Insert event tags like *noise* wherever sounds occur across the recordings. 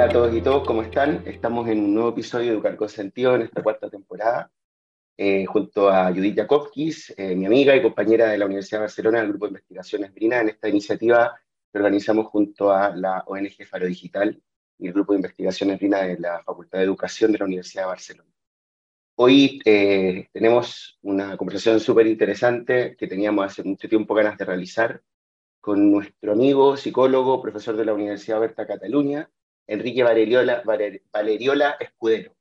Hola a todos y todos, ¿cómo están? Estamos en un nuevo episodio de Educar con Sentido en esta cuarta temporada, eh, junto a Judith Jakobkis, eh, mi amiga y compañera de la Universidad de Barcelona del Grupo de Investigaciones Brina, en esta iniciativa que organizamos junto a la ONG Faro Digital y el Grupo de Investigaciones Brina de la Facultad de Educación de la Universidad de Barcelona. Hoy eh, tenemos una conversación súper interesante que teníamos hace mucho tiempo ganas de realizar con nuestro amigo, psicólogo, profesor de la Universidad Berta Cataluña, Enrique Valeriola, Escudero.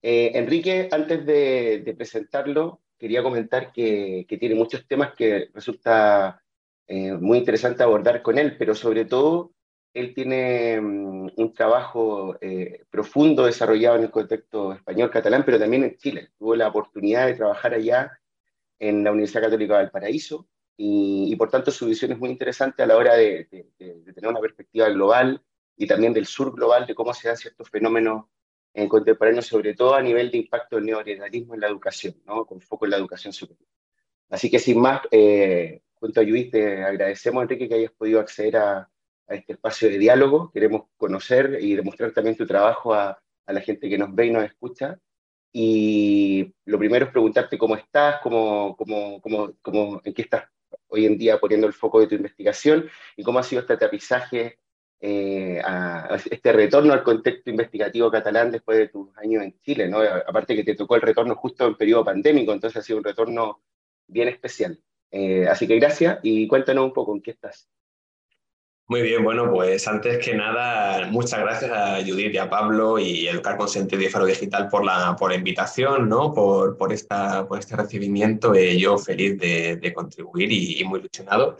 Eh, Enrique, antes de, presentarlo, quería comentar que, tiene muchos temas que resulta eh, muy interesante abordar con él, pero sobre todo él tiene mm, un trabajo eh, profundo desarrollado en el contexto español-catalán, pero también en Chile. Tuvo la oportunidad de trabajar allá en la Universidad Católica de Valparaíso y, por tanto su visión es muy interesante a la hora de tener una perspectiva global y también del sur global de cómo se dan ciertos fenómenos en contemporáneo, sobre todo a nivel de impacto del neoliberalismo en la educación, ¿no? con foco en la educación superior. Así que sin más, eh, junto a Judith, te agradecemos, Enrique, que hayas podido acceder a, este espacio de diálogo. Queremos conocer y demostrar también tu trabajo a, a, la gente que nos ve y nos escucha. Y lo primero es preguntarte cómo estás, cómo, cómo, cómo, cómo, en qué estás hoy en día poniendo el foco de tu investigación y cómo ha sido este aterrizaje eh, a, este retorno al contexto investigativo catalán después de tus años en Chile, ¿no? Aparte que te tocó el retorno justo en periodo pandémico, entonces ha sido un retorno bien especial. Eh, así que gracias y cuéntanos un poco en qué estás. Muy bien, bueno, pues antes que nada, muchas gracias a Judith y a Pablo y Educar con Sentido y Faro Digital por la, por la invitación, ¿no? por, por, esta, por este recibimiento. Eh, yo feliz de, de contribuir y, y, muy ilusionado.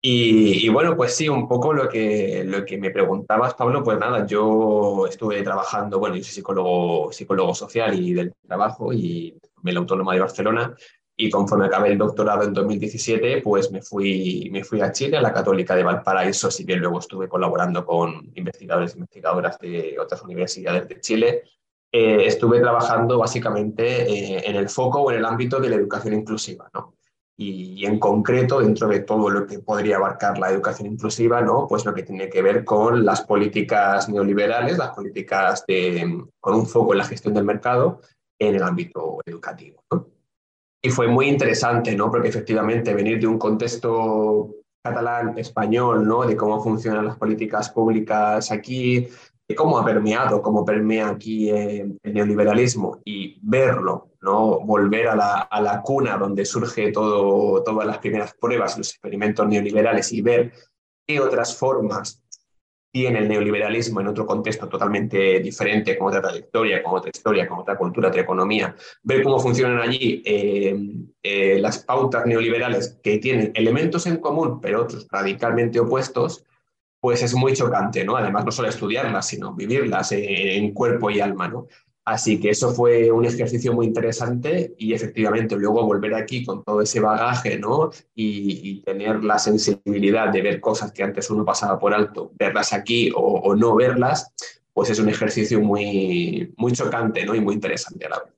Y, bueno, pues sí, un poco lo que, lo que me preguntabas, Pablo, pues nada, yo estuve trabajando, bueno, yo soy psicólogo, psicólogo social y del trabajo y en la Autónoma de Barcelona y conforme acabé el doctorado en 2017, pues me fui, me fui a Chile, a la Católica de Valparaíso, si bien luego estuve colaborando con investigadores e investigadoras de otras universidades de Chile. Eh, estuve trabajando básicamente eh, en el foco o en el ámbito de la educación inclusiva, ¿no? Y, en concreto dentro de todo lo que podría abarcar la educación inclusiva, ¿no? pues lo que tiene que ver con las políticas neoliberales, las políticas de, con un foco en la gestión del mercado en el ámbito educativo. Y fue muy interesante, ¿no? porque efectivamente venir de un contexto catalán, español, ¿no? de cómo funcionan las políticas públicas aquí, de cómo ha permeado, cómo permea aquí eh, el neoliberalismo y verlo, ¿no? volver a la, a la cuna donde surge todo, todas las primeras pruebas, los experimentos neoliberales y ver qué otras formas tiene el neoliberalismo en otro contexto totalmente diferente, con otra trayectoria, con otra historia, con otra cultura, otra economía, ver cómo funcionan allí eh, eh, las pautas neoliberales que tienen elementos en común, pero otros radicalmente opuestos, pues es muy chocante, ¿no? Además, no solo estudiarlas, sino vivirlas en cuerpo y alma, ¿no? Así que eso fue un ejercicio muy interesante y efectivamente luego volver aquí con todo ese bagaje, ¿no? Y, tener la sensibilidad de ver cosas que antes uno pasaba por alto, verlas aquí o, no verlas, pues es un ejercicio muy, muy chocante, ¿no? Y muy interesante a la vez.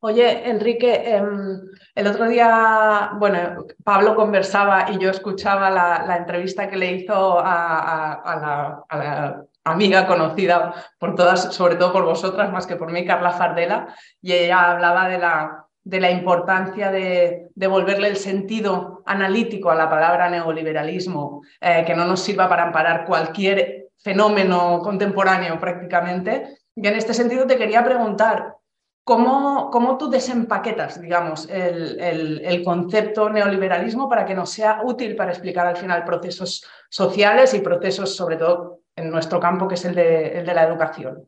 Oye, Enrique, em, el otro día, bueno, Pablo conversaba y yo escuchaba la, entrevista que le hizo a, la, amiga conocida por todas, sobre todo por vosotras, más que por mí, Carla Fardela, y ella hablaba de la, de la importancia de devolverle el sentido analítico a la palabra neoliberalismo, eh, que no nos sirva para amparar cualquier fenómeno contemporáneo prácticamente. Y en este sentido te quería preguntar, ¿Cómo, ¿Cómo, tú desempaquetas, digamos, el, el, concepto neoliberalismo para que nos sea útil para explicar al final procesos sociales y procesos, sobre todo en nuestro campo, que es el de, el de la educación?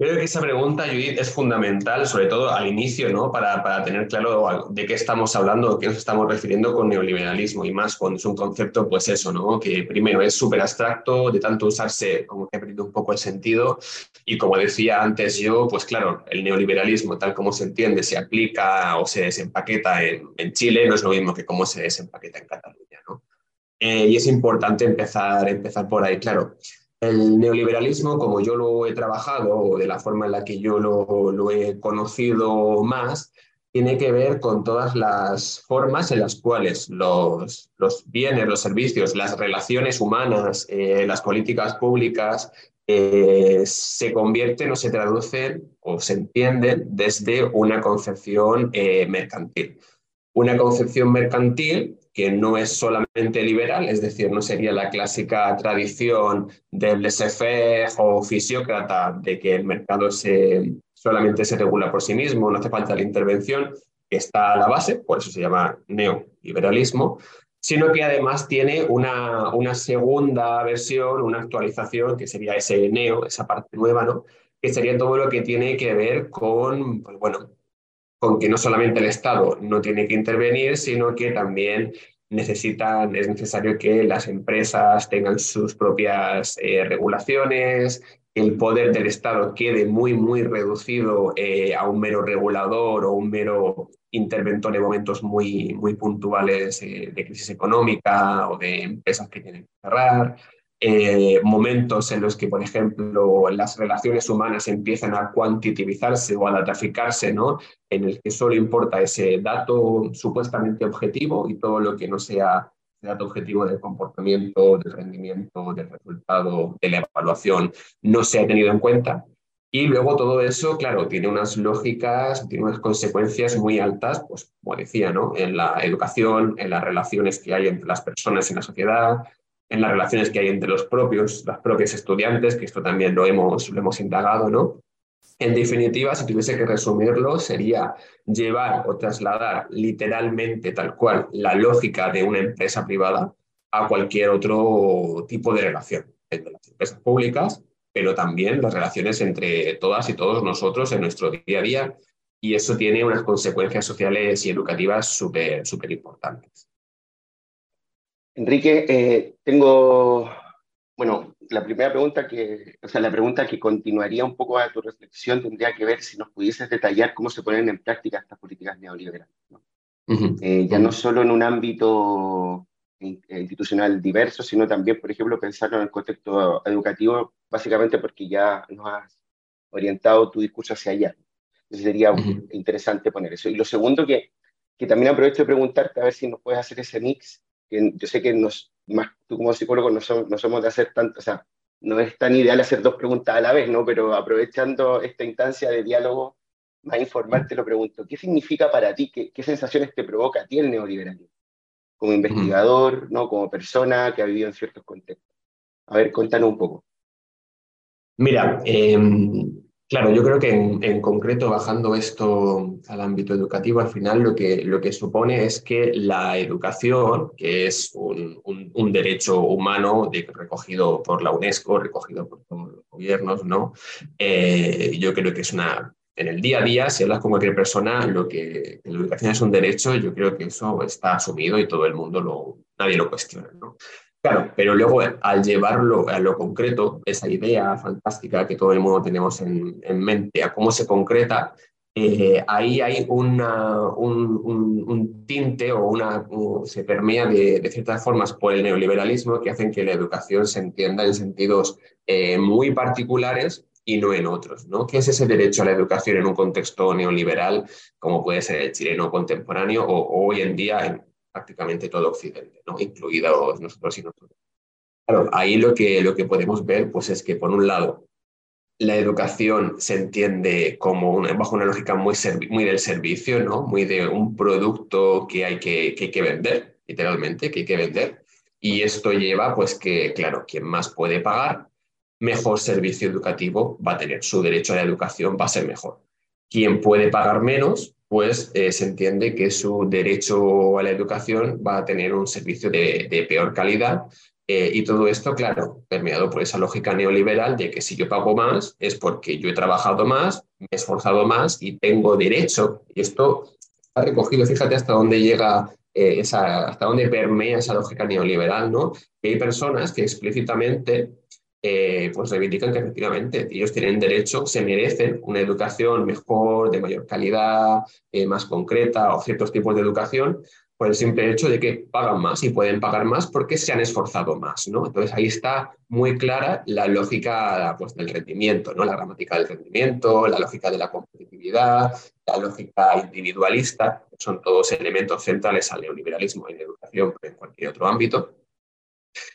Creo que esa pregunta, Judith, es fundamental, sobre todo al inicio, ¿no? Para, para, tener claro de qué estamos hablando, de qué nos estamos refiriendo con neoliberalismo y más cuando es un concepto, pues eso, ¿no? Que primero es súper abstracto, de tanto usarse como que ha perdido un poco el sentido y como decía antes yo, pues claro, el neoliberalismo tal como se entiende se aplica o se desempaqueta en, en Chile, no es lo mismo que cómo se desempaqueta en Cataluña, ¿no? Eh, y es importante empezar, empezar por ahí, claro. El neoliberalismo, como yo lo he trabajado, o de la forma en la que yo lo, he conocido más, tiene que ver con todas las formas en las cuales los, los bienes, los servicios, las relaciones humanas, eh, las políticas públicas eh, se convierten o se traducen o se entienden desde una concepción mercantil. Una concepción mercantil que no es solamente liberal, es decir, no sería la clásica tradición del laissez-faire o fisiócrata de que el mercado se, solamente se regula por sí mismo, no hace falta la intervención, que está a la base, por eso se llama neoliberalismo, sino que además tiene una, una segunda versión, una actualización, que sería ese neo, esa parte nueva, ¿no? que sería todo lo que tiene que ver con, pues bueno, con que no solamente el Estado no tiene que intervenir, sino que también necesitan, es necesario que las empresas tengan sus propias eh, regulaciones, el poder del Estado quede muy, muy reducido eh, a un mero regulador o un mero interventor en momentos muy, muy puntuales eh, de crisis económica o de empresas que tienen que cerrar. Eh, momentos en los que, por ejemplo, las relaciones humanas empiezan a cuantitivizarse o a dataficarse, ¿no? en el que solo importa ese dato supuestamente objetivo y todo lo que no sea dato objetivo del comportamiento, del rendimiento, del resultado, de la evaluación, no se ha tenido en cuenta. Y luego todo eso, claro, tiene unas lógicas, tiene unas consecuencias muy altas, pues como decía, ¿no? En la educación, en las relaciones que hay entre las personas en la sociedad, en las relaciones que hay entre los propios, estudiantes, que esto también lo hemos, lo hemos indagado, ¿no? En definitiva, si tuviese que resumirlo, sería llevar o trasladar literalmente tal cual la lógica de una empresa privada a cualquier otro tipo de relación, entre las empresas públicas, pero también las relaciones entre todas y todos nosotros en nuestro día a día. Y eso tiene unas consecuencias sociales y educativas súper, súper importantes. Enrique, eh, tengo, bueno, la primera pregunta que, o sea, la pregunta que continuaría un poco a tu reflexión tendría que ver si nos pudieses detallar cómo se ponen en práctica estas políticas neoliberales. Eh, ya no solo en un ámbito institucional diverso, sino también, por ejemplo, pensarlo en el contexto educativo, básicamente porque ya nos has orientado tu discurso hacia allá. Entonces sería interesante poner eso. Y lo segundo que, que también aprovecho de preguntarte, a ver si nos puedes hacer ese mix yo sé que nos, más tú como psicólogo no, no somos de hacer tanto, o sea, no es tan ideal hacer dos preguntas a la vez, ¿no? Pero aprovechando esta instancia de diálogo, más informal te lo pregunto, ¿qué significa para ti, qué, qué sensaciones te provoca a ti el neoliberalismo? Como investigador, ¿no? Como persona que ha vivido en ciertos contextos. A ver, cuéntanos un poco. Mira, eh, Claro, yo creo que en, concreto, bajando esto al ámbito educativo, al final lo que, lo que supone es que la educación, que es un, un, derecho humano recogido por la UNESCO, recogido por todos los gobiernos, ¿no? Eh, yo creo que es una... En el día a día, si hablas con cualquier persona, lo que, la educación es un derecho, yo creo que eso está asumido y todo el mundo lo, nadie lo cuestiona, ¿no? Claro, pero luego al llevarlo a lo concreto, esa idea fantástica que todo el mundo tenemos en, mente, a cómo se concreta, eh, ahí hay un, tinte o una, se permea de, ciertas formas por el neoliberalismo que hacen que la educación se entienda en sentidos eh, muy particulares y no en otros. ¿no? ¿Qué es ese derecho a la educación en un contexto neoliberal, como puede ser el chileno contemporáneo o, hoy en día en, prácticamente todo Occidente, ¿no? incluidos nosotros y nosotros. Claro, ahí lo que, lo que podemos ver pues, es que, por un lado, la educación se entiende como bajo una lógica muy, muy del servicio, ¿no? muy de un producto que hay que, que hay que vender, literalmente, que hay que vender. Y esto lleva, pues, que, claro, quien más puede pagar, mejor servicio educativo va a tener. Su derecho a la educación va a ser mejor. Quien puede pagar menos, pues eh, se entiende que su derecho a la educación va a tener un servicio de, peor calidad. Eh, y todo esto, claro, permeado por esa lógica neoliberal de que si yo pago más es porque yo he trabajado más, me he esforzado más y tengo derecho. Y esto está recogido, fíjate hasta dónde llega eh, esa, hasta dónde permea esa lógica neoliberal, ¿no? Que hay personas que explícitamente eh, pues reivindican que efectivamente ellos tienen derecho, se merecen una educación mejor, de mayor calidad, eh, más concreta o ciertos tipos de educación, por el simple hecho de que pagan más y pueden pagar más porque se han esforzado más, ¿no? Entonces ahí está muy clara la lógica pues, del rendimiento, ¿no? La gramática del rendimiento, la lógica de la competitividad, la lógica individualista, son todos elementos centrales al neoliberalismo en educación, pero en cualquier otro ámbito.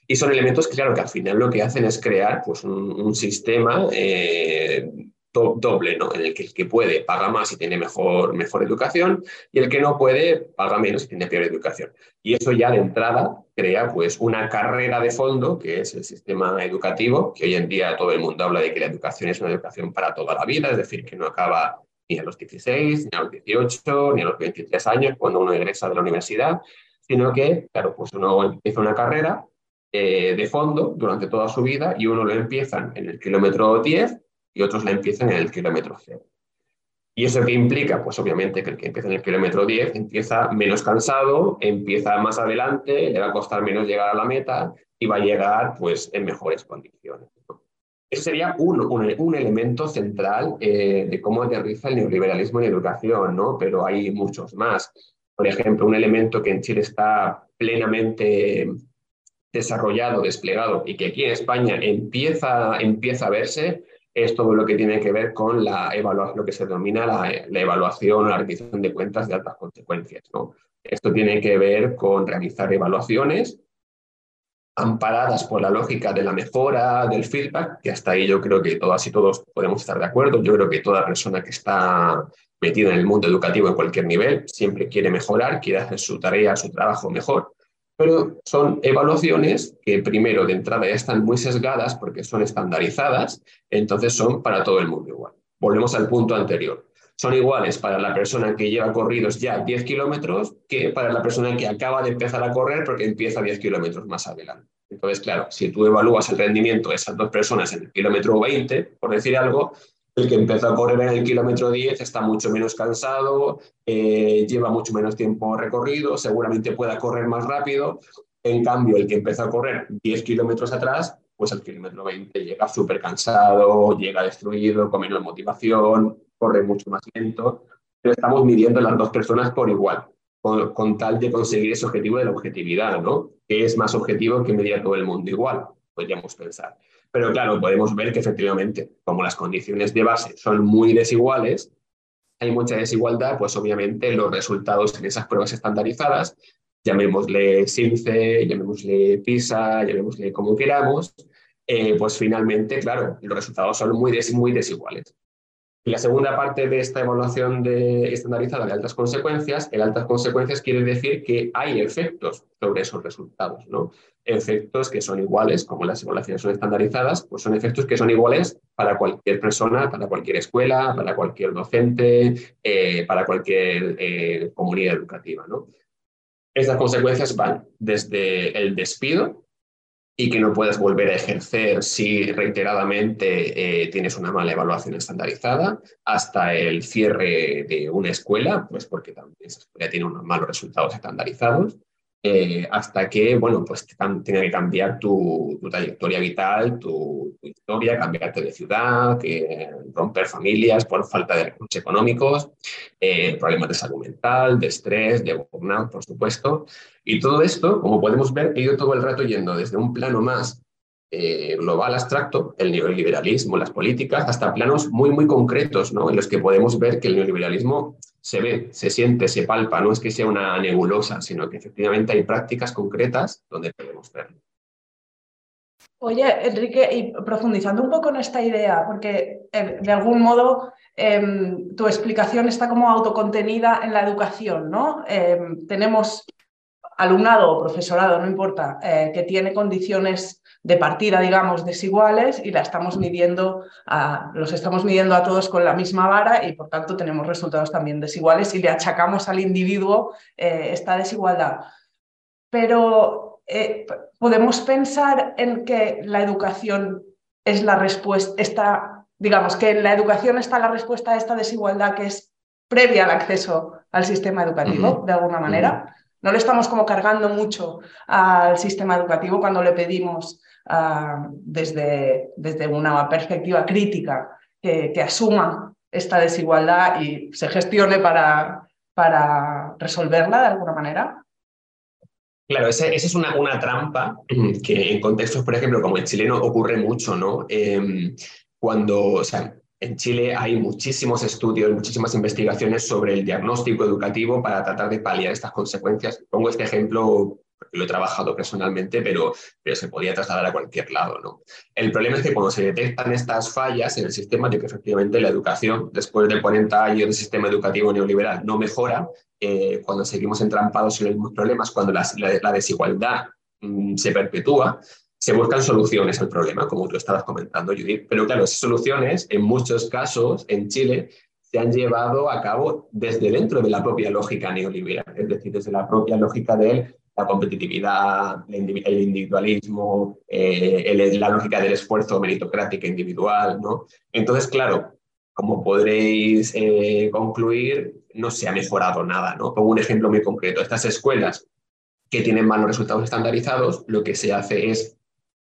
Y son elementos que, claro, que al final lo que hacen es crear pues, un, sistema eh, doble, ¿no? En el que el que puede paga más y tiene mejor, mejor educación y el que no puede paga menos y tiene peor educación. Y eso ya de entrada crea pues una carrera de fondo, que es el sistema educativo, que hoy en día todo el mundo habla de que la educación es una educación para toda la vida, es decir, que no acaba ni a los 16, ni a los 18, ni a los 23 años cuando uno egresa de la universidad, sino que, claro, pues uno empieza una carrera eh, de fondo durante toda su vida y uno lo empieza en el kilómetro 10 y otros la empiezan en el kilómetro cero. ¿Y eso qué implica? Pues obviamente que el que empieza en el kilómetro 10 empieza menos cansado, empieza más adelante, le va a costar menos llegar a la meta y va a llegar pues en mejores condiciones. Ese sería un, un, elemento central eh, de cómo aterriza el neoliberalismo en educación, ¿no? pero hay muchos más. Por ejemplo, un elemento que en Chile está plenamente desarrollado, desplegado y que aquí en España empieza, empieza a verse es todo lo que tiene que ver con la lo que se denomina la, evaluación o la rendición de cuentas de altas consecuencias. ¿no? Esto tiene que ver con realizar evaluaciones amparadas por la lógica de la mejora, del feedback, que hasta ahí yo creo que todas y todos podemos estar de acuerdo. Yo creo que toda persona que está metida en el mundo educativo en cualquier nivel siempre quiere mejorar, quiere hacer su tarea, su trabajo mejor pero son evaluaciones que primero de entrada ya están muy sesgadas porque son estandarizadas, entonces son para todo el mundo igual. Volvemos al punto anterior. Son iguales para la persona que lleva corridos ya 10 kilómetros que para la persona que acaba de empezar a correr porque empieza 10 kilómetros más adelante. Entonces, claro, si tú evalúas el rendimiento de esas dos personas en el kilómetro 20, por decir algo, el que empezó a correr en el kilómetro 10 está mucho menos cansado, eh, lleva mucho menos tiempo recorrido, seguramente pueda correr más rápido. En cambio, el que empezó a correr 10 kilómetros atrás, pues al kilómetro 20 llega súper cansado, llega destruido, con menos motivación, corre mucho más lento. Pero estamos midiendo las dos personas por igual, con, con tal de conseguir ese objetivo de la objetividad, ¿no? Que es más objetivo que medir a todo el mundo igual, podríamos pensar. Pero claro, podemos ver que efectivamente, como las condiciones de base son muy desiguales, hay mucha desigualdad, pues obviamente los resultados en esas pruebas estandarizadas, llamémosle SIMCE, llamémosle PISA, llamémosle como queramos, eh, pues finalmente, claro, los resultados son muy, muy desiguales. Y la segunda parte de esta evaluación de estandarizada de altas consecuencias, el altas consecuencias quiere decir que hay efectos sobre esos resultados, ¿no? Efectos que son iguales, como las evaluaciones son estandarizadas, pues son efectos que son iguales para cualquier persona, para cualquier escuela, para cualquier docente, eh, para cualquier eh, comunidad educativa, ¿no? Estas consecuencias van desde el despido, y que no puedes volver a ejercer si reiteradamente eh, tienes una mala evaluación estandarizada, hasta el cierre de una escuela, pues porque también esa escuela tiene unos malos resultados estandarizados, eh, hasta que, bueno, pues tenga que cambiar tu, trayectoria vital, tu, historia, cambiarte de ciudad, que romper familias por falta de recursos económicos, eh, problemas de salud mental, de estrés, de burnout, por supuesto. Y todo esto, como podemos ver, he ido todo el rato yendo desde un plano más eh, global abstracto, el neoliberalismo, las políticas, hasta planos muy, muy concretos, ¿no? En los que podemos ver que el neoliberalismo se ve, se siente, se palpa, no es que sea una nebulosa, sino que efectivamente hay prácticas concretas donde podemos verlo. Oye, Enrique, y profundizando un poco en esta idea, porque eh, de algún modo em, tu explicación está como autocontenida en la educación, ¿no? Em, tenemos alumnado o profesorado, no importa, eh, que tiene condiciones de partida, digamos, desiguales y la estamos midiendo a, los estamos midiendo a todos con la misma vara y por tanto tenemos resultados también desiguales y le achacamos al individuo eh, esta desigualdad. Pero eh, podemos pensar en que la educación es la respuesta, digamos, que en la educación está la respuesta a esta desigualdad que es previa al acceso al sistema educativo, de alguna manera. No le estamos como cargando mucho al sistema educativo cuando le pedimos ah, desde, desde, una perspectiva crítica que, asuma esta desigualdad y se gestione para, para resolverla de alguna manera. Claro, esa, es una, una, trampa *clears throat* que en contextos, por ejemplo, como el chileno, ocurre mucho, ¿no? Em, cuando, o sea, en Chile hay muchísimos estudios, muchísimas investigaciones sobre el diagnóstico educativo para tratar de paliar estas consecuencias. Pongo este ejemplo lo he trabajado personalmente, pero, pero se podía trasladar a cualquier lado. ¿no? El problema es que cuando se detectan estas fallas en el sistema, de que efectivamente la educación, después de 40 años de sistema educativo neoliberal, no mejora, eh, cuando seguimos entrampados en los mismos problemas, cuando la, desigualdad mm, se perpetúa, se buscan soluciones al problema, como tú estabas comentando, Judith. Pero claro, esas soluciones, en muchos casos, en Chile, se han llevado a cabo desde dentro de la propia lógica neoliberal, es decir, desde la propia lógica de la competitividad, el individualismo, eh, la lógica del esfuerzo meritocrático individual. ¿no? Entonces, claro, como podréis eh, concluir, no se ha mejorado nada. ¿no? Pongo un ejemplo muy concreto. Estas escuelas que tienen malos resultados estandarizados, lo que se hace es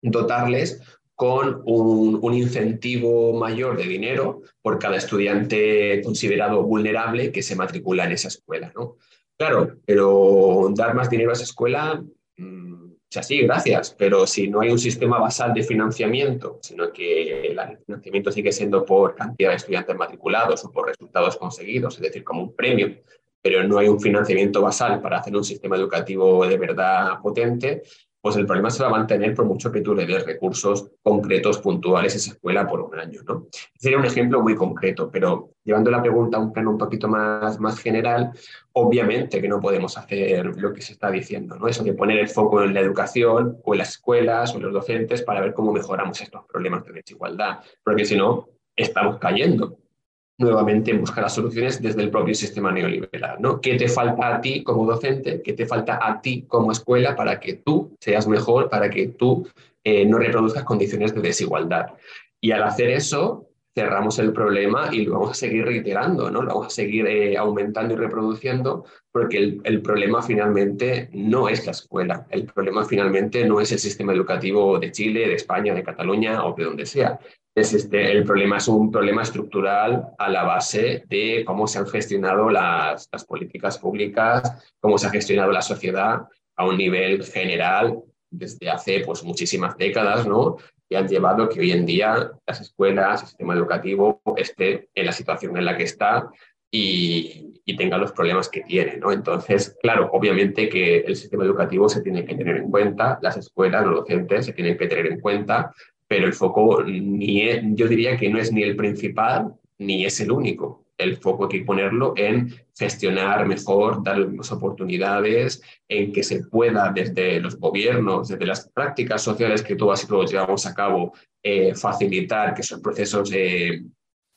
dotarles con un, incentivo mayor de dinero por cada estudiante considerado vulnerable que se matricula en esa escuela. ¿no? Claro, pero dar más dinero a esa escuela, mm, sí, gracias, pero si no hay un sistema basal de financiamiento, sino que el financiamiento sigue siendo por cantidad de estudiantes matriculados o por resultados conseguidos, es decir, como un premio, pero no hay un financiamiento basal para hacer un sistema educativo de verdad potente, pues el problema se va a mantener por mucho que tú le des recursos concretos, puntuales a esa escuela por un año. ¿no? Sería un ejemplo muy concreto, pero llevando la pregunta a un plano un poquito más, más general, obviamente que no podemos hacer lo que se está diciendo, ¿no? eso de poner el foco en la educación o en las escuelas o en los docentes para ver cómo mejoramos estos problemas de desigualdad, porque si no, estamos cayendo nuevamente en buscar las soluciones desde el propio sistema neoliberal. ¿no? ¿Qué te falta a ti como docente? ¿Qué te falta a ti como escuela para que tú seas mejor, para que tú eh, no reproduzcas condiciones de desigualdad? Y al hacer eso, cerramos el problema y lo vamos a seguir reiterando, ¿no? lo vamos a seguir eh, aumentando y reproduciendo, porque el, problema finalmente no es la escuela, el problema finalmente no es el sistema educativo de Chile, de España, de Cataluña o de donde sea. Es este, el problema es un problema estructural a la base de cómo se han gestionado las, las políticas públicas, cómo se ha gestionado la sociedad a un nivel general desde hace pues, muchísimas décadas, ¿no? Y han llevado que hoy en día las escuelas, el sistema educativo esté en la situación en la que está y, y tenga los problemas que tiene, ¿no? Entonces, claro, obviamente que el sistema educativo se tiene que tener en cuenta, las escuelas, los docentes se tienen que tener en cuenta, pero el foco ni yo diría que no es ni el principal ni es el único el foco hay que ponerlo en gestionar mejor, dar las oportunidades, en que se pueda desde los gobiernos, desde las prácticas sociales que todas y todos llevamos a cabo, eh, facilitar que esos procesos eh,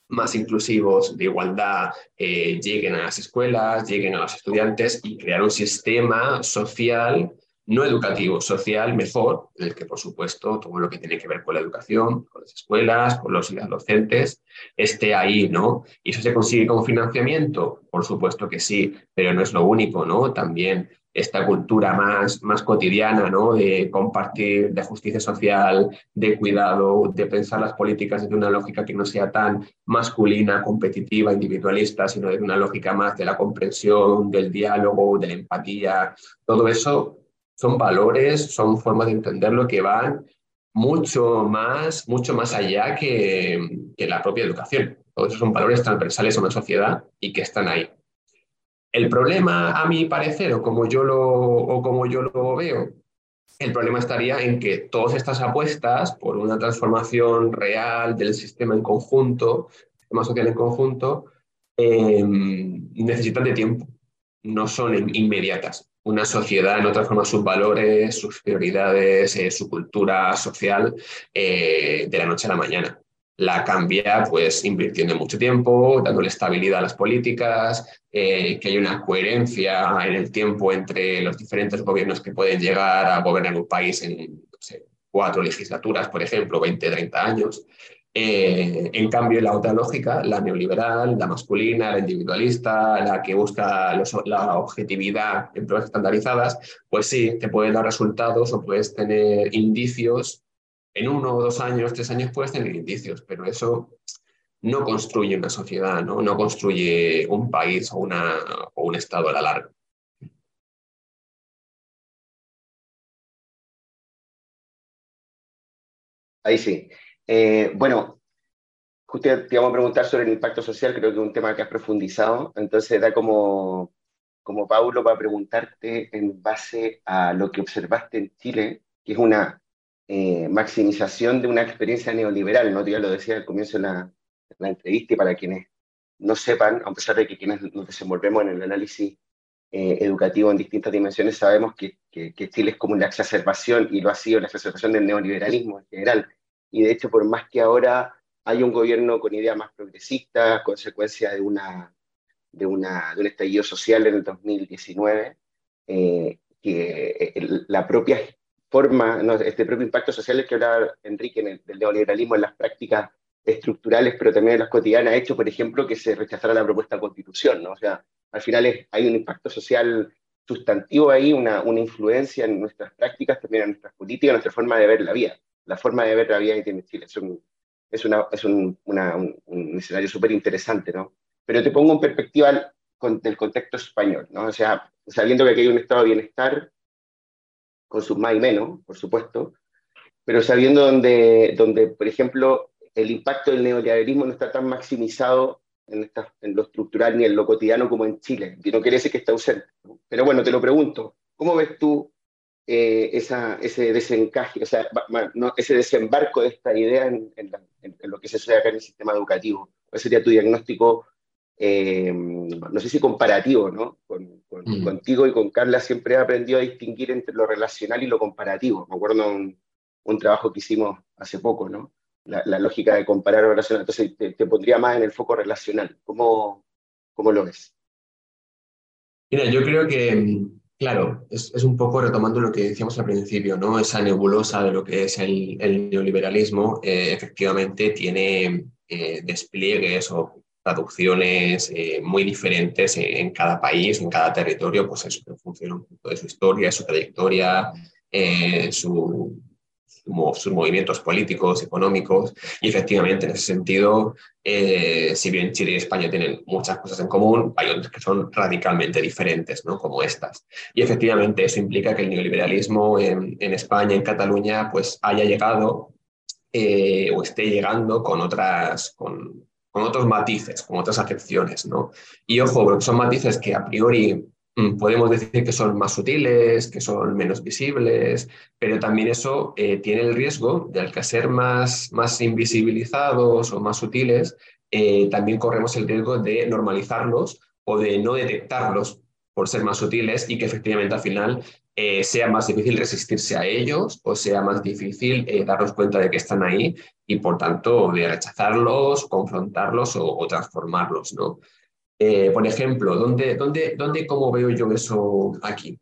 más inclusivos de igualdad eh, lleguen a las escuelas, lleguen a los estudiantes y crear un sistema social no educativo, social, mejor, en el que, por supuesto, todo lo que tiene que ver con la educación, con las escuelas, con los docentes, esté ahí, ¿no? ¿Y eso se consigue con financiamiento? Por supuesto que sí, pero no es lo único, ¿no? También esta cultura más, más cotidiana, ¿no? De compartir, de justicia social, de cuidado, de pensar las políticas desde una lógica que no sea tan masculina, competitiva, individualista, sino de una lógica más de la comprensión, del diálogo, de la empatía. Todo eso son valores, son formas de entenderlo que van mucho más, mucho más allá que, que la propia educación. Todos esos son valores transversales a una sociedad y que están ahí. El problema, a mi parecer, o como yo lo, o como yo lo veo, el problema estaría en que todas estas apuestas por una transformación real del sistema en conjunto, sistema social en conjunto, eh, necesitan de tiempo, no son inmediatas una sociedad no transforma sus valores, sus prioridades, eh, su cultura social eh, de la noche a la mañana. La cambia pues invirtiendo mucho tiempo, dándole estabilidad a las políticas, eh, que hay una coherencia en el tiempo entre los diferentes gobiernos que pueden llegar a gobernar un país en cuatro legislaturas, por ejemplo, 20, 30 años. Eh, en cambio, la otra lógica, la neoliberal, la masculina, la individualista, la que busca la objetividad en pruebas estandarizadas, pues sí, te pueden dar resultados o puedes tener indicios. En uno o dos años, tres años puedes tener indicios, pero eso no construye una sociedad, no, no construye un país o, o un Estado a la larga. Ahí sí. Eh, bueno, justo te íbamos a preguntar sobre el impacto social, creo que es un tema que has profundizado, entonces da como, como Paulo para preguntarte en base a lo que observaste en Chile, que es una eh, maximización de una experiencia neoliberal, ¿no? ya lo decía al comienzo de la, entrevista y para quienes no sepan, a pesar de que quienes nos desenvolvemos en el análisis eh, educativo en distintas dimensiones, sabemos que, que, Chile es como una exacerbación, y lo ha sido la exacerbación del neoliberalismo en general. Y de hecho, por más que ahora hay un gobierno con ideas más progresistas, consecuencia de, una, de, una, de un estallido social en el 2019, eh, que la propia forma, este propio impacto social que hablaba Enrique en el, del neoliberalismo en las prácticas estructurales, pero también en las cotidianas, ha hecho, por ejemplo, que se rechazara la propuesta de constitución, ¿no? O sea, al final hay un impacto social sustantivo ahí, una, una influencia en nuestras prácticas, también en nuestras políticas, en nuestra forma de ver la vida. La forma de ver la vida que tiene Chile es un, es una, es un, un, escenario súper interesante, ¿no? Pero te pongo en perspectiva del contexto español, ¿no? O sea, sabiendo que aquí hay un estado de bienestar, con sus más y menos, por supuesto, pero sabiendo donde, donde, por ejemplo, el impacto del neoliberalismo no está tan maximizado en, en lo estructural ni en lo cotidiano como en Chile. Y no quiere decir que está ausente. Pero bueno, te lo pregunto, ¿cómo ves tú eh, esa, ese desencaje, o sea, no, ese desembarco de esta idea en, en, lo que se sucede acá en el sistema educativo? ¿Cuál sería tu diagnóstico, eh, no sé si comparativo, ¿no? Con, mm. Contigo y con Carla siempre he aprendido a distinguir entre lo relacional y lo comparativo. Me acuerdo de un, un trabajo que hicimos hace poco, ¿no? la, lógica de comparar o relacionar. Entonces te, pondría más en el foco relacional. ¿Cómo, cómo lo ves? Mira, yo creo que, claro, es, es, un poco retomando lo que decíamos al principio, ¿no? Esa nebulosa de lo que es el, el neoliberalismo, eh, efectivamente tiene eh, despliegues o traducciones eh, muy diferentes en, cada país, en cada territorio, pues eso, en función de su historia, su trayectoria, su, sus movimientos políticos, económicos, y efectivamente en ese sentido, eh, si bien Chile y España tienen muchas cosas en común, hay otras que son radicalmente diferentes, ¿no? como estas. Y efectivamente eso implica que el neoliberalismo en, España, en Cataluña, pues haya llegado eh, o esté llegando con otras, con, con otros matices, con otras acepciones, ¿no? Y ojo, son matices que a priori podemos decir que son más sutiles, que son menos visibles, pero también eso eh, tiene el riesgo de al que ser más, más invisibilizados o más sutiles, eh, también corremos el riesgo de normalizarlos o de no detectarlos por ser más sutiles y que efectivamente al final eh, sea más difícil resistirse a ellos o sea más difícil darnos cuenta de que están ahí y por tanto de rechazarlos, confrontarlos o, o transformarlos. ¿no? Eh, por ejemplo, ¿dónde, dónde, dónde, cómo veo yo eso aquí?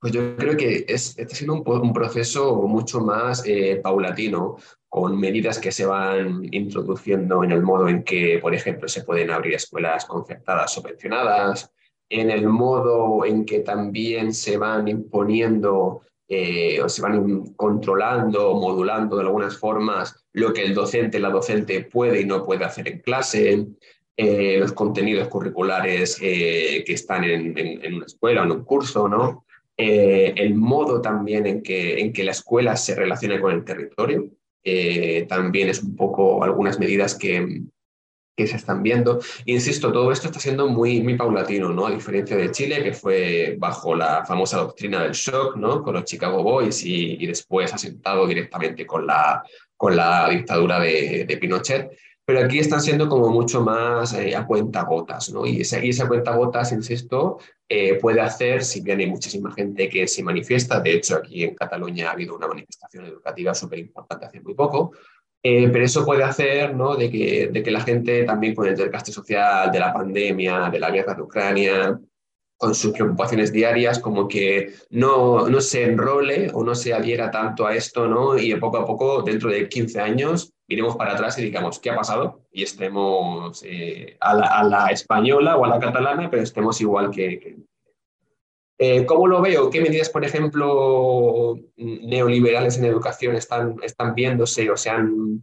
Pues yo creo que es, está siendo un, proceso mucho más eh, paulatino, con medidas que se van introduciendo en el modo en que, por ejemplo, se pueden abrir escuelas concertadas subvencionadas, en el modo en que también se van imponiendo eh, o se van controlando o modulando de algunas formas lo que el docente, la docente puede y no puede hacer en clase, eh, los contenidos curriculares eh, que están en, una escuela en un curso, ¿no? Eh, el modo también en que, en que la escuela se relaciona con el territorio, también es un poco algunas medidas que, que se están viendo. Insisto, todo esto está siendo muy, muy paulatino, ¿no? A diferencia de Chile, que fue bajo la famosa doctrina del shock, ¿no? Con los Chicago Boys y, y después asentado directamente con la, con la dictadura de, de Pinochet pero aquí están siendo como mucho más eh, a cuenta gotas, ¿no? Y esa, y esa cuenta gotas, insisto, eh, puede hacer, si bien hay muchísima gente que se manifiesta, de hecho aquí en Cataluña ha habido una manifestación educativa súper importante hace muy poco, eh, pero eso puede hacer ¿no? de, que, de que la gente también con el desgaste social de la pandemia, de la guerra de Ucrania, con sus preocupaciones diarias, como que no, no se enrole o no se adhiera tanto a esto, ¿no? Y poco a poco, dentro de 15 años, iremos para atrás y digamos, ¿qué ha pasado? Y estemos eh, a, la, española o a la catalana, pero estemos igual que... Eh, ¿Cómo lo veo? ¿Qué medidas, por ejemplo, neoliberales en educación están, están viéndose o se han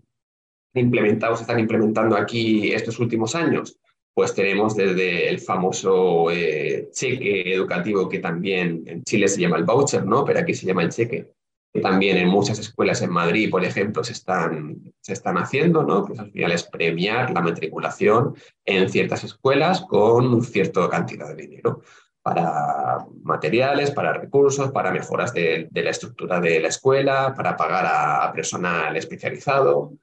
implementado, se están implementando aquí estos últimos años? Pues tenemos desde el famoso eh, cheque educativo que también en Chile se llama el voucher, ¿no? Pero aquí se llama el cheque que también en muchas escuelas en Madrid, por ejemplo, se están, se están haciendo, ¿no? que al final es premiar la matriculación en ciertas escuelas con cierta cantidad de dinero para materiales, para recursos, para mejoras de, la estructura de la escuela, para pagar a, personal especializado.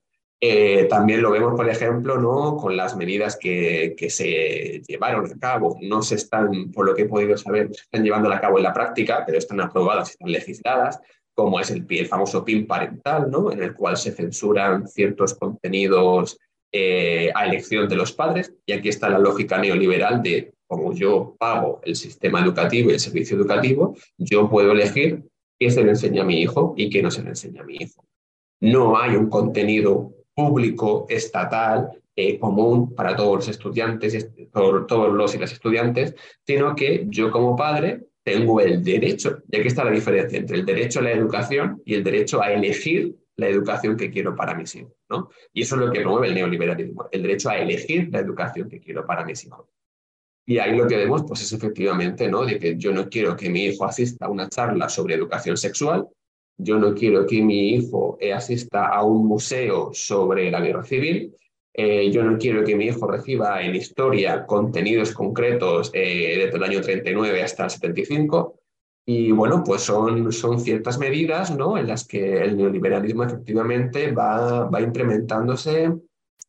Eh, también lo vemos, por ejemplo, ¿no? con las medidas que, que, se llevaron a cabo. No se están, por lo que he podido saber, se están llevando a cabo en la práctica, pero están aprobadas, están legisladas, como es el, el famoso PIN parental, ¿no? en el cual se censuran ciertos contenidos eh, a elección de los padres. Y aquí está la lógica neoliberal de como yo pago el sistema educativo y el servicio educativo, yo puedo elegir qué se le enseña a mi hijo y qué no se le enseña a mi hijo. No hay un contenido público, estatal, eh, común para todos los estudiantes, todos los y las estudiantes, sino que yo como padre tengo el derecho, y aquí está la diferencia entre el derecho a la educación y el derecho a elegir la educación que quiero para mis hijos. ¿no? Y eso es lo que promueve el neoliberalismo, el derecho a elegir la educación que quiero para mis hijos. Y ahí lo que vemos pues, es efectivamente ¿no? de que yo no quiero que mi hijo asista a una charla sobre educación sexual, yo no quiero que mi hijo asista a un museo sobre la guerra civil, eh, yo no quiero que mi hijo reciba en historia contenidos concretos eh, desde el año 39 hasta el 75. Y bueno, pues son, son ciertas medidas ¿no? en las que el neoliberalismo efectivamente va, va implementándose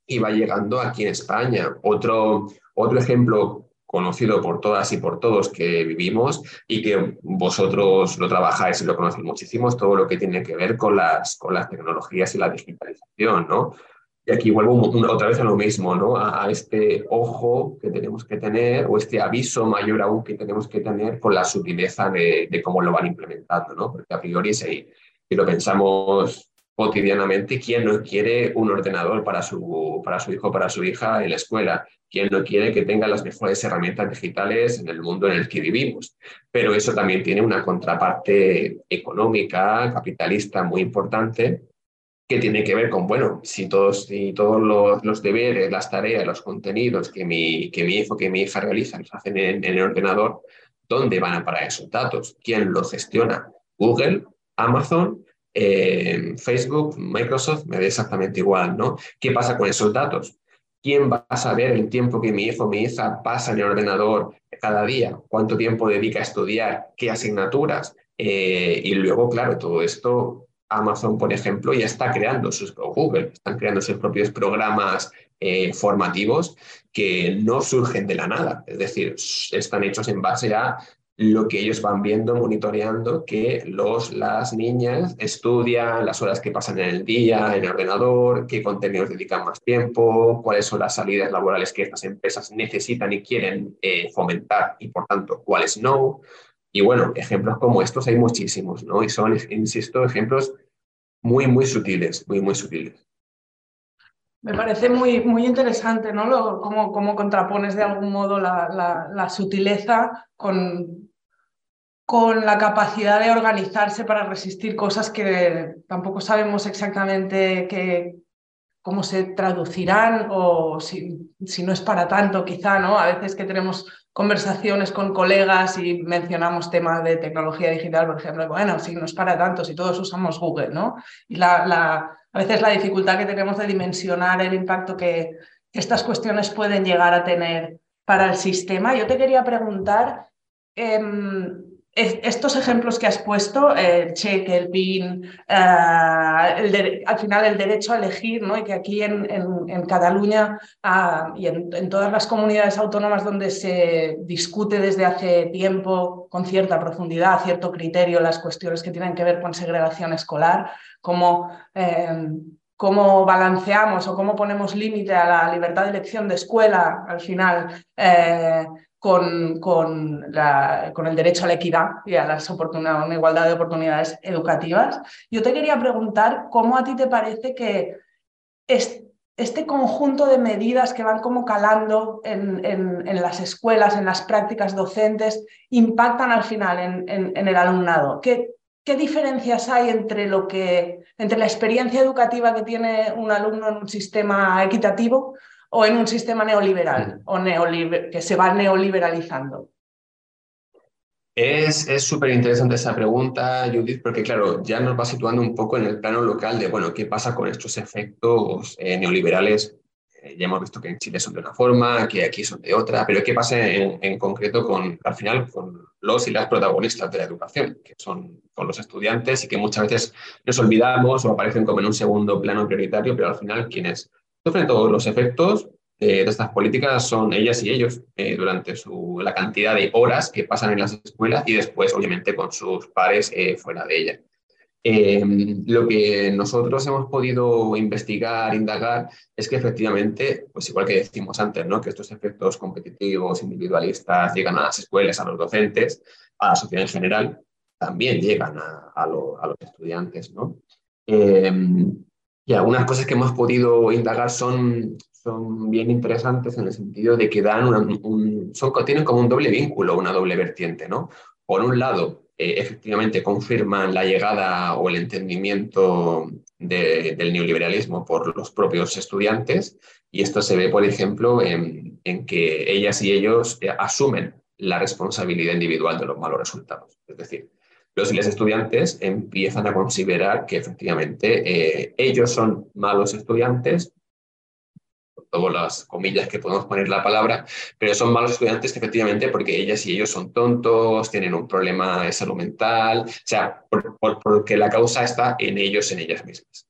y va llegando aquí en España. Otro, otro ejemplo conocido por todas y por todos que vivimos y que vosotros lo trabajáis y lo conocéis muchísimo, todo lo que tiene que ver con las, con las tecnologías y la digitalización, ¿no? Y aquí vuelvo otra vez a lo mismo, ¿no? A, este ojo que tenemos que tener o este aviso mayor aún que tenemos que tener con la sutileza de, cómo lo van implementando, ¿no? Porque a priori si, si lo pensamos cotidianamente, ¿quién no quiere un ordenador para su, para su hijo o para su hija en la escuela? ¿Quién no quiere que tenga las mejores herramientas digitales en el mundo en el que vivimos? Pero eso también tiene una contraparte económica, capitalista muy importante, que tiene que ver con, bueno, si todos, si todos los, deberes, las tareas, los contenidos que mi, que mi hijo, que mi hija realiza los hacen en, el ordenador, ¿dónde van a parar esos datos? ¿Quién los gestiona? ¿Google? ¿Amazon? Eh, Facebook, Microsoft, me da exactamente igual, ¿no? ¿Qué pasa con esos datos? ¿Quién va a saber el tiempo que mi hijo o mi hija pasa en el ordenador cada día? ¿Cuánto tiempo dedica a estudiar? ¿Qué asignaturas? Eh, y luego, claro, todo esto Amazon, por ejemplo, ya está creando sus, o Google, están creando sus propios programas eh, formativos que no surgen de la nada, es decir, están hechos en base a lo que ellos van viendo, monitoreando, que los, las niñas estudian, las horas que pasan en el día, en el ordenador, qué contenidos dedican más tiempo, cuáles son las salidas laborales que estas empresas necesitan y quieren eh, fomentar y, por tanto, cuáles no. Y bueno, ejemplos como estos hay muchísimos, ¿no? Y son, insisto, ejemplos muy, muy sutiles, muy, muy sutiles. Me parece muy, muy interesante, ¿no? Lo, cómo, cómo, contrapones de algún modo la, la, sutileza con, con la capacidad de organizarse para resistir cosas que tampoco sabemos exactamente qué, cómo se traducirán o si, si, no es para tanto, quizá, ¿no? A veces que tenemos conversaciones con colegas y mencionamos temas de tecnología digital, por ejemplo, bueno, si no es para tanto, si todos usamos Google, ¿no? Y la, a veces la dificultad que tenemos de dimensionar el impacto que estas cuestiones pueden llegar a tener para el sistema. Yo te quería preguntar, em, estos ejemplos que has puesto, el cheque, el PIN, eh, al final el derecho a elegir, ¿no? y que aquí en, en, Cataluña ah, y en, todas las comunidades autónomas donde se discute desde hace tiempo con cierta profundidad, cierto criterio, las cuestiones que tienen que ver con segregación escolar, cómo, em, cómo balanceamos o cómo ponemos límite a la libertad de elección de escuela al final. Eh, con, con, el derecho a la equidad y a, las una igualdad de oportunidades educativas. Yo te quería preguntar cómo a ti te parece que este conjunto de medidas que van como calando en, en, las escuelas, en las prácticas docentes, impactan al final en, el alumnado. ¿Qué, ¿Qué diferencias hay entre, lo que, entre la experiencia educativa que tiene un alumno en un sistema equitativo o en un sistema neoliberal o que se va neoliberalizando? Es súper interesante esa pregunta, Judith, porque claro, ya nos va situando un poco en el plano local de, bueno, ¿qué pasa con estos efectos eh, neoliberales? Eh, ya hemos visto que en Chile son de una forma, que aquí son de otra, pero ¿qué pasa en, concreto con, al final, con los y las protagonistas de la educación, que son con los estudiantes y que muchas veces nos olvidamos o aparecen como en un segundo plano prioritario, pero al final quienes sufren todos los efectos de estas políticas son ellas y ellos eh, durante su, la cantidad de horas que pasan en las escuelas y después, obviamente, con sus pares eh, fuera de ellas. Eh, lo que nosotros hemos podido investigar, indagar, es que efectivamente, pues igual que decimos antes, ¿no? que estos efectos competitivos, individualistas, llegan a las escuelas, a los docentes, a la sociedad en general, también llegan a, a, los estudiantes. ¿no? Y algunas cosas que hemos podido indagar son son bien interesantes en el sentido de que dan un, son, tienen como un doble vínculo, una doble vertiente, ¿no? Por un lado, eh, efectivamente confirman la llegada o el entendimiento del neoliberalismo por los propios estudiantes y esto se ve, por ejemplo, en, en que ellas y ellos eh, asumen la responsabilidad individual de los malos resultados. Es decir, los estudiantes empiezan a considerar que efectivamente eh, ellos son malos estudiantes todas las comillas que podemos poner la palabra, pero son malos estudiantes efectivamente porque ellas y ellos son tontos, tienen un problema de salud mental, o sea, porque la causa está en ellos, en ellas mismas.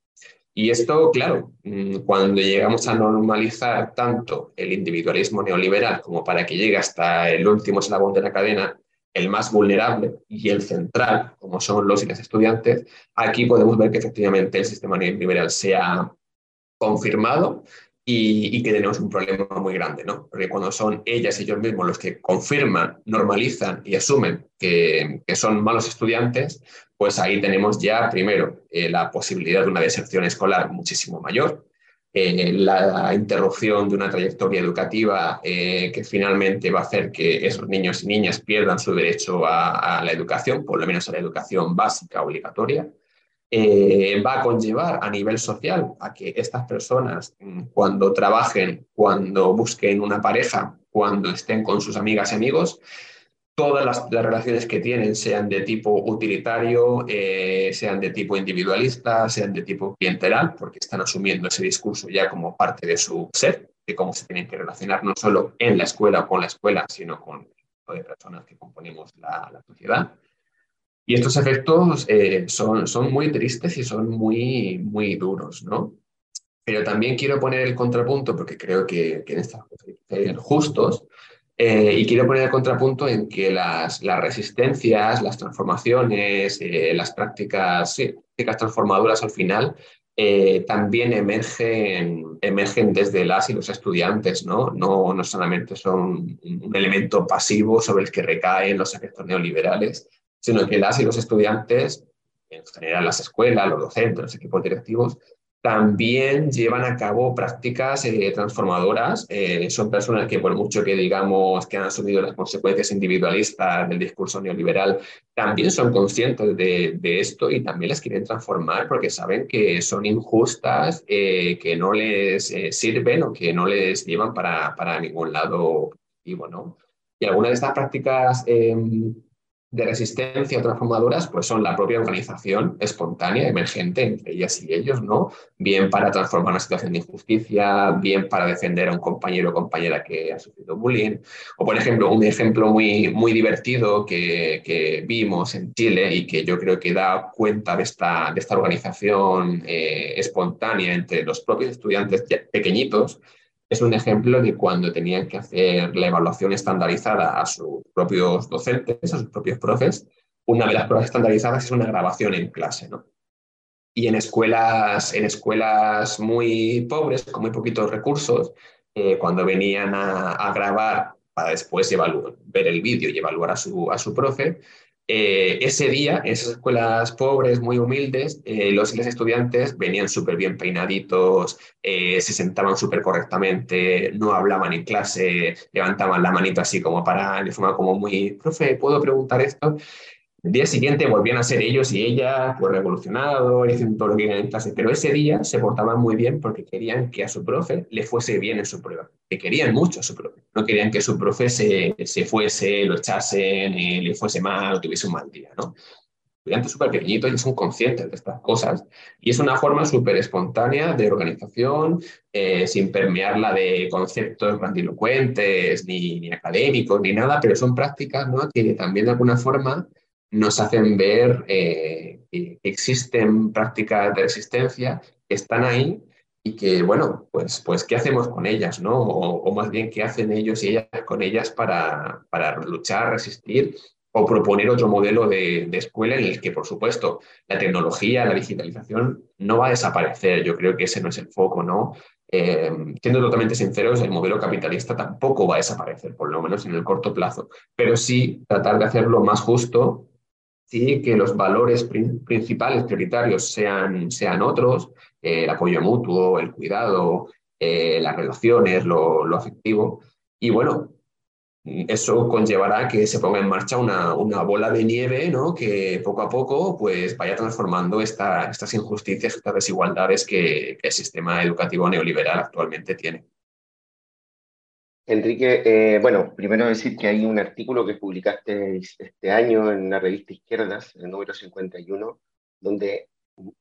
Y esto, claro, mm, cuando llegamos a normalizar tanto el individualismo neoliberal como para que llegue hasta el último eslabón de la cadena, el más vulnerable y el central, como son los y las estudiantes, aquí podemos ver que efectivamente el sistema neoliberal se ha confirmado y, que tenemos un problema muy grande, ¿no? Porque cuando son ellas y ellos mismos los que confirman, normalizan y asumen que, que son malos estudiantes, pues ahí tenemos ya, primero, eh, la posibilidad de una deserción escolar muchísimo mayor, eh, la interrupción de una trayectoria educativa eh, que finalmente va a hacer que esos niños y niñas pierdan su derecho a, la educación, por lo menos a la educación básica obligatoria. Eh, va a conllevar a nivel social a que estas personas, mm, cuando trabajen, cuando busquen una pareja, cuando estén con sus amigas y amigos, todas las, relaciones que tienen sean de tipo utilitario, eh, sean de tipo individualista, sean de tipo clienteral, porque están asumiendo ese discurso ya como parte de su ser, de cómo se tienen que relacionar no solo en la escuela o con la escuela, sino con de personas que componemos la, la sociedad. Y estos efectos eh, son, son muy tristes y son muy, muy duros, ¿no? Pero también quiero poner el contrapunto, porque creo que, que en estas cosas hay que ser justos, eh, y quiero poner el contrapunto en que las, resistencias, las transformaciones, eh, las prácticas, prácticas transformadoras al final también emergen, emergen desde las y los estudiantes, ¿no? ¿no? No solamente son un elemento pasivo sobre el que recaen los efectos neoliberales, sino que las y los estudiantes, en general las escuelas, los docentes, los equipos directivos, también llevan a cabo prácticas eh, transformadoras. Eh, son personas que, por mucho que digamos que han asumido las consecuencias individualistas del discurso neoliberal, también son conscientes de, esto y también las quieren transformar porque saben que son injustas, eh, que no les sirven o que no les llevan para, para ningún lado positivo. ¿no? Y algunas de estas prácticas em, de resistencia transformadoras pues son la propia organización espontánea, emergente entre ellas y ellos, ¿no? Bien para transformar una situación de injusticia, bien para defender a un compañero o compañera que ha sufrido bullying. O, por ejemplo, un ejemplo muy, muy divertido que, que vimos en Chile y que yo creo que da cuenta de esta, de esta organización eh, espontánea entre los propios estudiantes pequeñitos, es un ejemplo de cuando tenían que hacer la evaluación estandarizada a sus propios docentes, a sus propios profes. Una de las pruebas estandarizadas es una grabación en clase, ¿no? Y en escuelas, en escuelas muy pobres, con muy poquitos recursos, eh, cuando venían a, grabar para después ver el vídeo y evaluar a su, a su profe, eh, ese día, en esas escuelas pobres, muy humildes, eh, los, estudiantes venían súper bien peinaditos, eh, se sentaban súper correctamente, no hablaban en clase, levantaban la manita así como para, de forma como muy, profe, ¿puedo preguntar esto? El día siguiente volvían a ser ellos y ella, pues revolucionados, diciendo todo lo que en clase, pero ese día se portaban muy bien porque querían que a su profe le fuese bien en su prueba, que querían mucho a su profe, no querían que su profe se, se fuese, lo echasen, y le fuese mal o tuviese un mal día, ¿no? estudiantes súper pequeñitos y son conscientes de estas cosas. Y es una forma súper espontánea de organización, eh, sin permearla de conceptos grandilocuentes, ni, ni, académicos, ni nada, pero son prácticas ¿no? que también de alguna forma nos hacen ver eh, que existen prácticas de resistencia que están ahí y que, bueno, pues, pues ¿qué hacemos con ellas? ¿no? O, o más bien, ¿qué hacen ellos y ellas con ellas para, para luchar, resistir o proponer otro modelo de, de, escuela en el que, por supuesto, la tecnología, la digitalización no va a desaparecer. Yo creo que ese no es el foco, ¿no? Eh, siendo totalmente sinceros, el modelo capitalista tampoco va a desaparecer, por lo menos en el corto plazo, pero sí tratar de hacerlo más justo sí que los valores principales, prioritarios, sean, sean otros, eh, el apoyo mutuo, el cuidado, eh, las relaciones, lo, lo, afectivo. Y bueno, eso conllevará que se ponga en marcha una, una, bola de nieve ¿no? que poco a poco pues, vaya transformando esta, estas injusticias, estas desigualdades que el sistema educativo neoliberal actualmente tiene. Enrique, eh, bueno, primero decir que hay un artículo que publicaste este año en la revista Izquierdas, el número 51, donde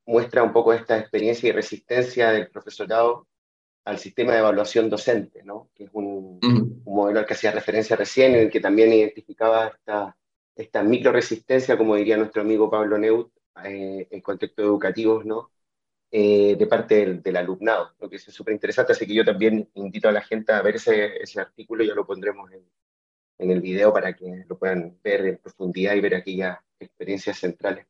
muestra un poco esta experiencia y resistencia del profesorado al sistema de evaluación docente, ¿no? que es un, un modelo al que hacía referencia recién, en el que también identificaba esta, esta micro resistencia, como diría nuestro amigo Pablo Neut, eh, en contextos educativos, ¿no? Eh, de parte del, del, alumnado, lo que es súper interesante, así que yo también invito a la gente a ver ese, ese artículo, ya lo pondremos en, en, el video para que lo puedan ver en profundidad y ver aquellas experiencias centrales.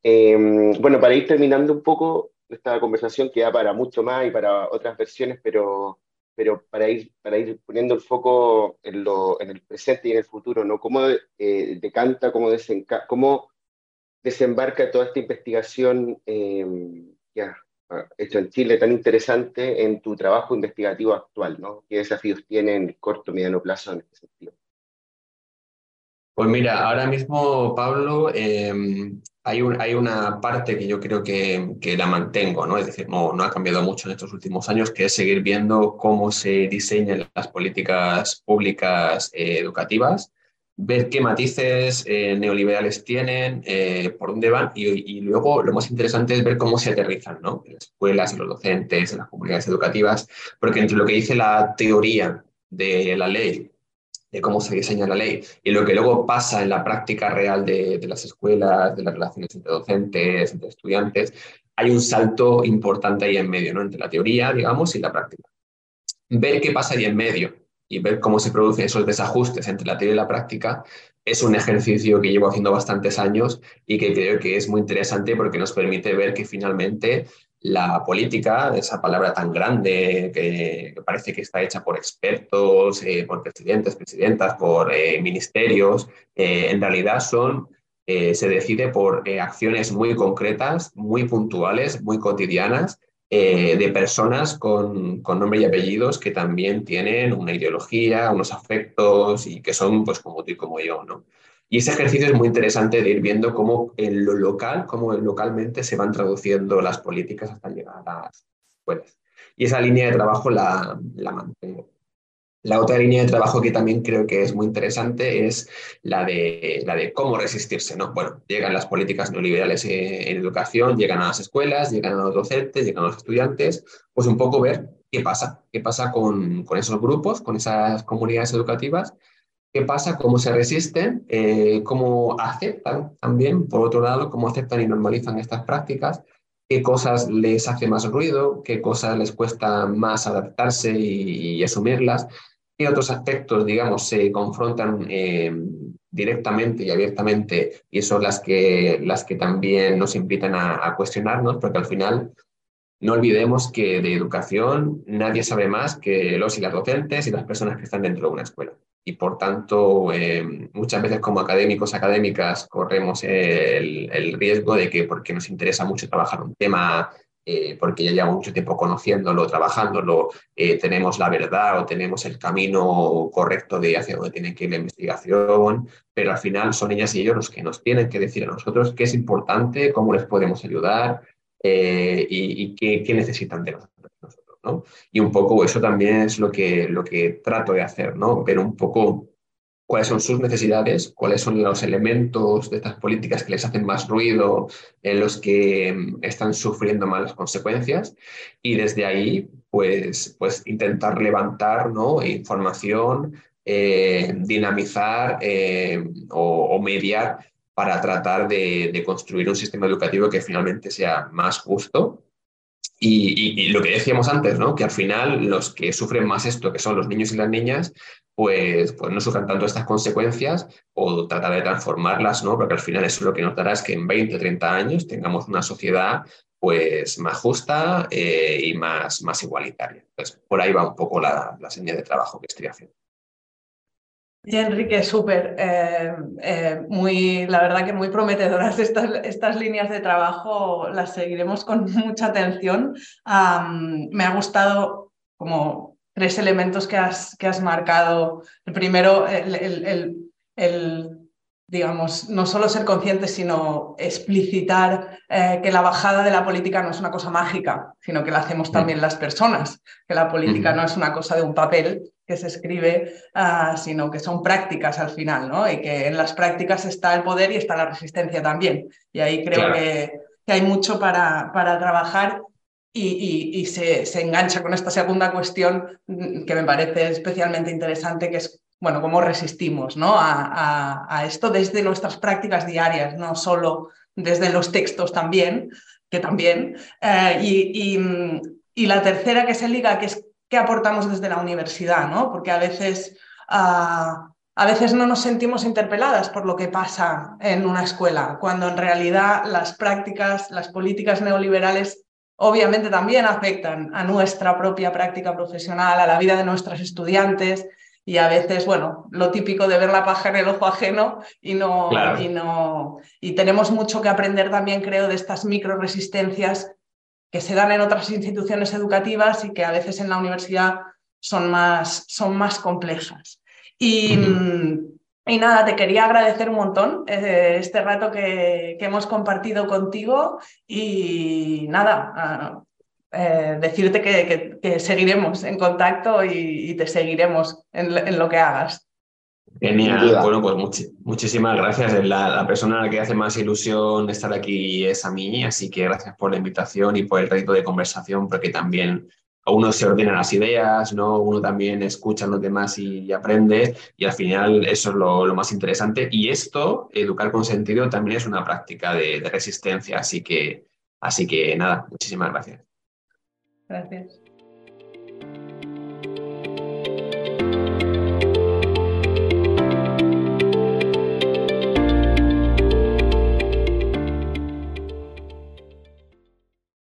Eh, bueno, para ir terminando un poco esta conversación, que da para mucho más y para otras versiones, pero, pero para, ir, para ir poniendo el foco en, lo, en el presente y en el futuro, ¿no? ¿Cómo eh, decanta, cómo, desenca cómo desembarca toda esta investigación eh, ya hecho en Chile tan interesante en tu trabajo investigativo actual, ¿no? ¿Qué desafíos tiene en corto, mediano plazo en este sentido? Pues mira, ahora mismo, Pablo, eh, hay, un, hay, una parte que yo creo que, que, la mantengo, ¿no? Es decir, no, no ha cambiado mucho en estos últimos años, que es seguir viendo cómo se diseñan las políticas públicas eh, educativas ver qué matices eh, neoliberales tienen, eh, por dónde van y, luego lo más interesante es ver cómo se aterrizan ¿no? en las escuelas, en los docentes, en las comunidades educativas, porque entre lo que dice la teoría de la ley, de cómo se diseña la ley y lo que luego pasa en la práctica real de, de las escuelas, de las relaciones entre docentes, entre estudiantes, hay un salto importante ahí en medio, ¿no? entre la teoría, digamos, y la práctica. Ver qué pasa ahí en medio, y ver cómo se producen esos desajustes entre la teoría y la práctica es un ejercicio que llevo haciendo bastantes años y que creo que es muy interesante porque nos permite ver que finalmente la política, esa palabra tan grande que, parece que está hecha por expertos, eh, por presidentes, presidentas, por eh, ministerios, eh, en realidad son, eh, se decide por acciones muy concretas, muy puntuales, muy cotidianas eh, de personas con, con, nombre y apellidos que también tienen una ideología, unos afectos y que son pues como tú y como yo, ¿no? Y ese ejercicio es muy interesante de ir viendo cómo en lo local, cómo localmente se van traduciendo las políticas hasta llegar a las escuelas. Y esa línea de trabajo la, la mantengo. La otra línea de trabajo que también creo que es muy interesante es la de, la de cómo resistirse. ¿no? Bueno, llegan las políticas neoliberales en educación, llegan a las escuelas, llegan a los docentes, llegan a los estudiantes, pues un poco ver qué pasa, qué pasa con, con esos grupos, con esas comunidades educativas, qué pasa, cómo se resisten, eh, cómo aceptan también, por otro lado, cómo aceptan y normalizan estas prácticas, qué cosas les hace más ruido, qué cosas les cuesta más adaptarse y asumirlas qué otros aspectos, digamos, se confrontan eh, directamente y abiertamente y son las que, las que también nos invitan a, cuestionarnos, porque al final no olvidemos que de educación nadie sabe más que los y las docentes y las personas que están dentro de una escuela. Y por tanto, eh, muchas veces como académicos, académicas, corremos el riesgo de que porque nos interesa mucho trabajar un tema eh, porque ya llevamos mucho tiempo conociéndolo, trabajándolo, eh, tenemos la verdad o tenemos el camino correcto de hacia dónde tiene que ir la investigación, pero al final son ellas y ellos los que nos tienen que decir a nosotros qué es importante, cómo les podemos ayudar eh, y, qué, necesitan de nosotros. ¿no? Y un poco eso también es lo que, lo que trato de hacer, ¿no? ver un poco cuáles son sus necesidades, cuáles son los elementos de estas políticas que les hacen más ruido, en los que mm, están sufriendo malas consecuencias y desde ahí pues, pues intentar levantar ¿no? información, eh, dinamizar eh, o, mediar para tratar de, de construir un sistema educativo que finalmente sea más justo y, lo que decíamos antes, ¿no? que al final los que sufren más esto, que son los niños y las niñas, pues, pues no sufran tanto estas consecuencias o tratar de transformarlas, ¿no? porque al final eso lo que nos dará es que en 20 o 30 años tengamos una sociedad pues, más justa eh, y más, igualitaria. Entonces, por ahí va un poco la, la señal de trabajo que estoy haciendo. Y Enrique, súper, eh, eh, muy, la verdad que muy prometedoras *laughs* estas, estas líneas de trabajo, las seguiremos con *laughs* mucha atención. me ha gustado como tres elementos que has, que has marcado. El primero, el, el, digamos, no solo ser conscientes, sino explicitar eh, que la bajada de la política no es una cosa mágica, sino que la hacemos también las personas, que la política no es una cosa de un papel que se escribe, ah, sino que son prácticas al final, ¿no? Y que en las prácticas está el poder y está la resistencia también. Y ahí creo que, que, hay mucho para, para trabajar y, y, se, se, engancha con esta segunda cuestión mm, que me parece especialmente interesante, que es, bueno, cómo resistimos ¿no? a, a, esto desde nuestras prácticas diarias, no solo desde los textos también, que también. Eh, y, mm, y, la tercera que se liga, que es qué aportamos desde la universidad, ¿no? Porque a veces, ah, a veces no nos sentimos interpeladas por lo que pasa en una escuela, cuando en realidad las prácticas, las políticas neoliberales obviamente también afectan a nuestra propia práctica profesional, a la vida de nuestros estudiantes. Y a veces, bueno, lo típico de ver la paja en el ojo ajeno y no, y no. Y tenemos mucho que aprender también, creo, de estas micro resistencias que se dan en otras instituciones educativas y que a veces en la universidad son más, son más complejas. Y, y nada, te quería agradecer un montón eh, este rato que, que, hemos compartido contigo y nada, eh, decirte que, que, seguiremos en contacto y, te seguiremos en, en lo que hagas. Genial, bueno, pues muchísimas gracias. La, persona a la que hace más ilusión estar aquí es a mí, así que gracias por la invitación y por el reto de conversación, porque también a uno se ordena las ideas, ¿no? uno también escucha a los demás y, aprende, y al final eso es lo, más interesante. Y esto, educar con sentido, también es una práctica de, de resistencia, así que, así que nada, muchísimas gracias. Gracias.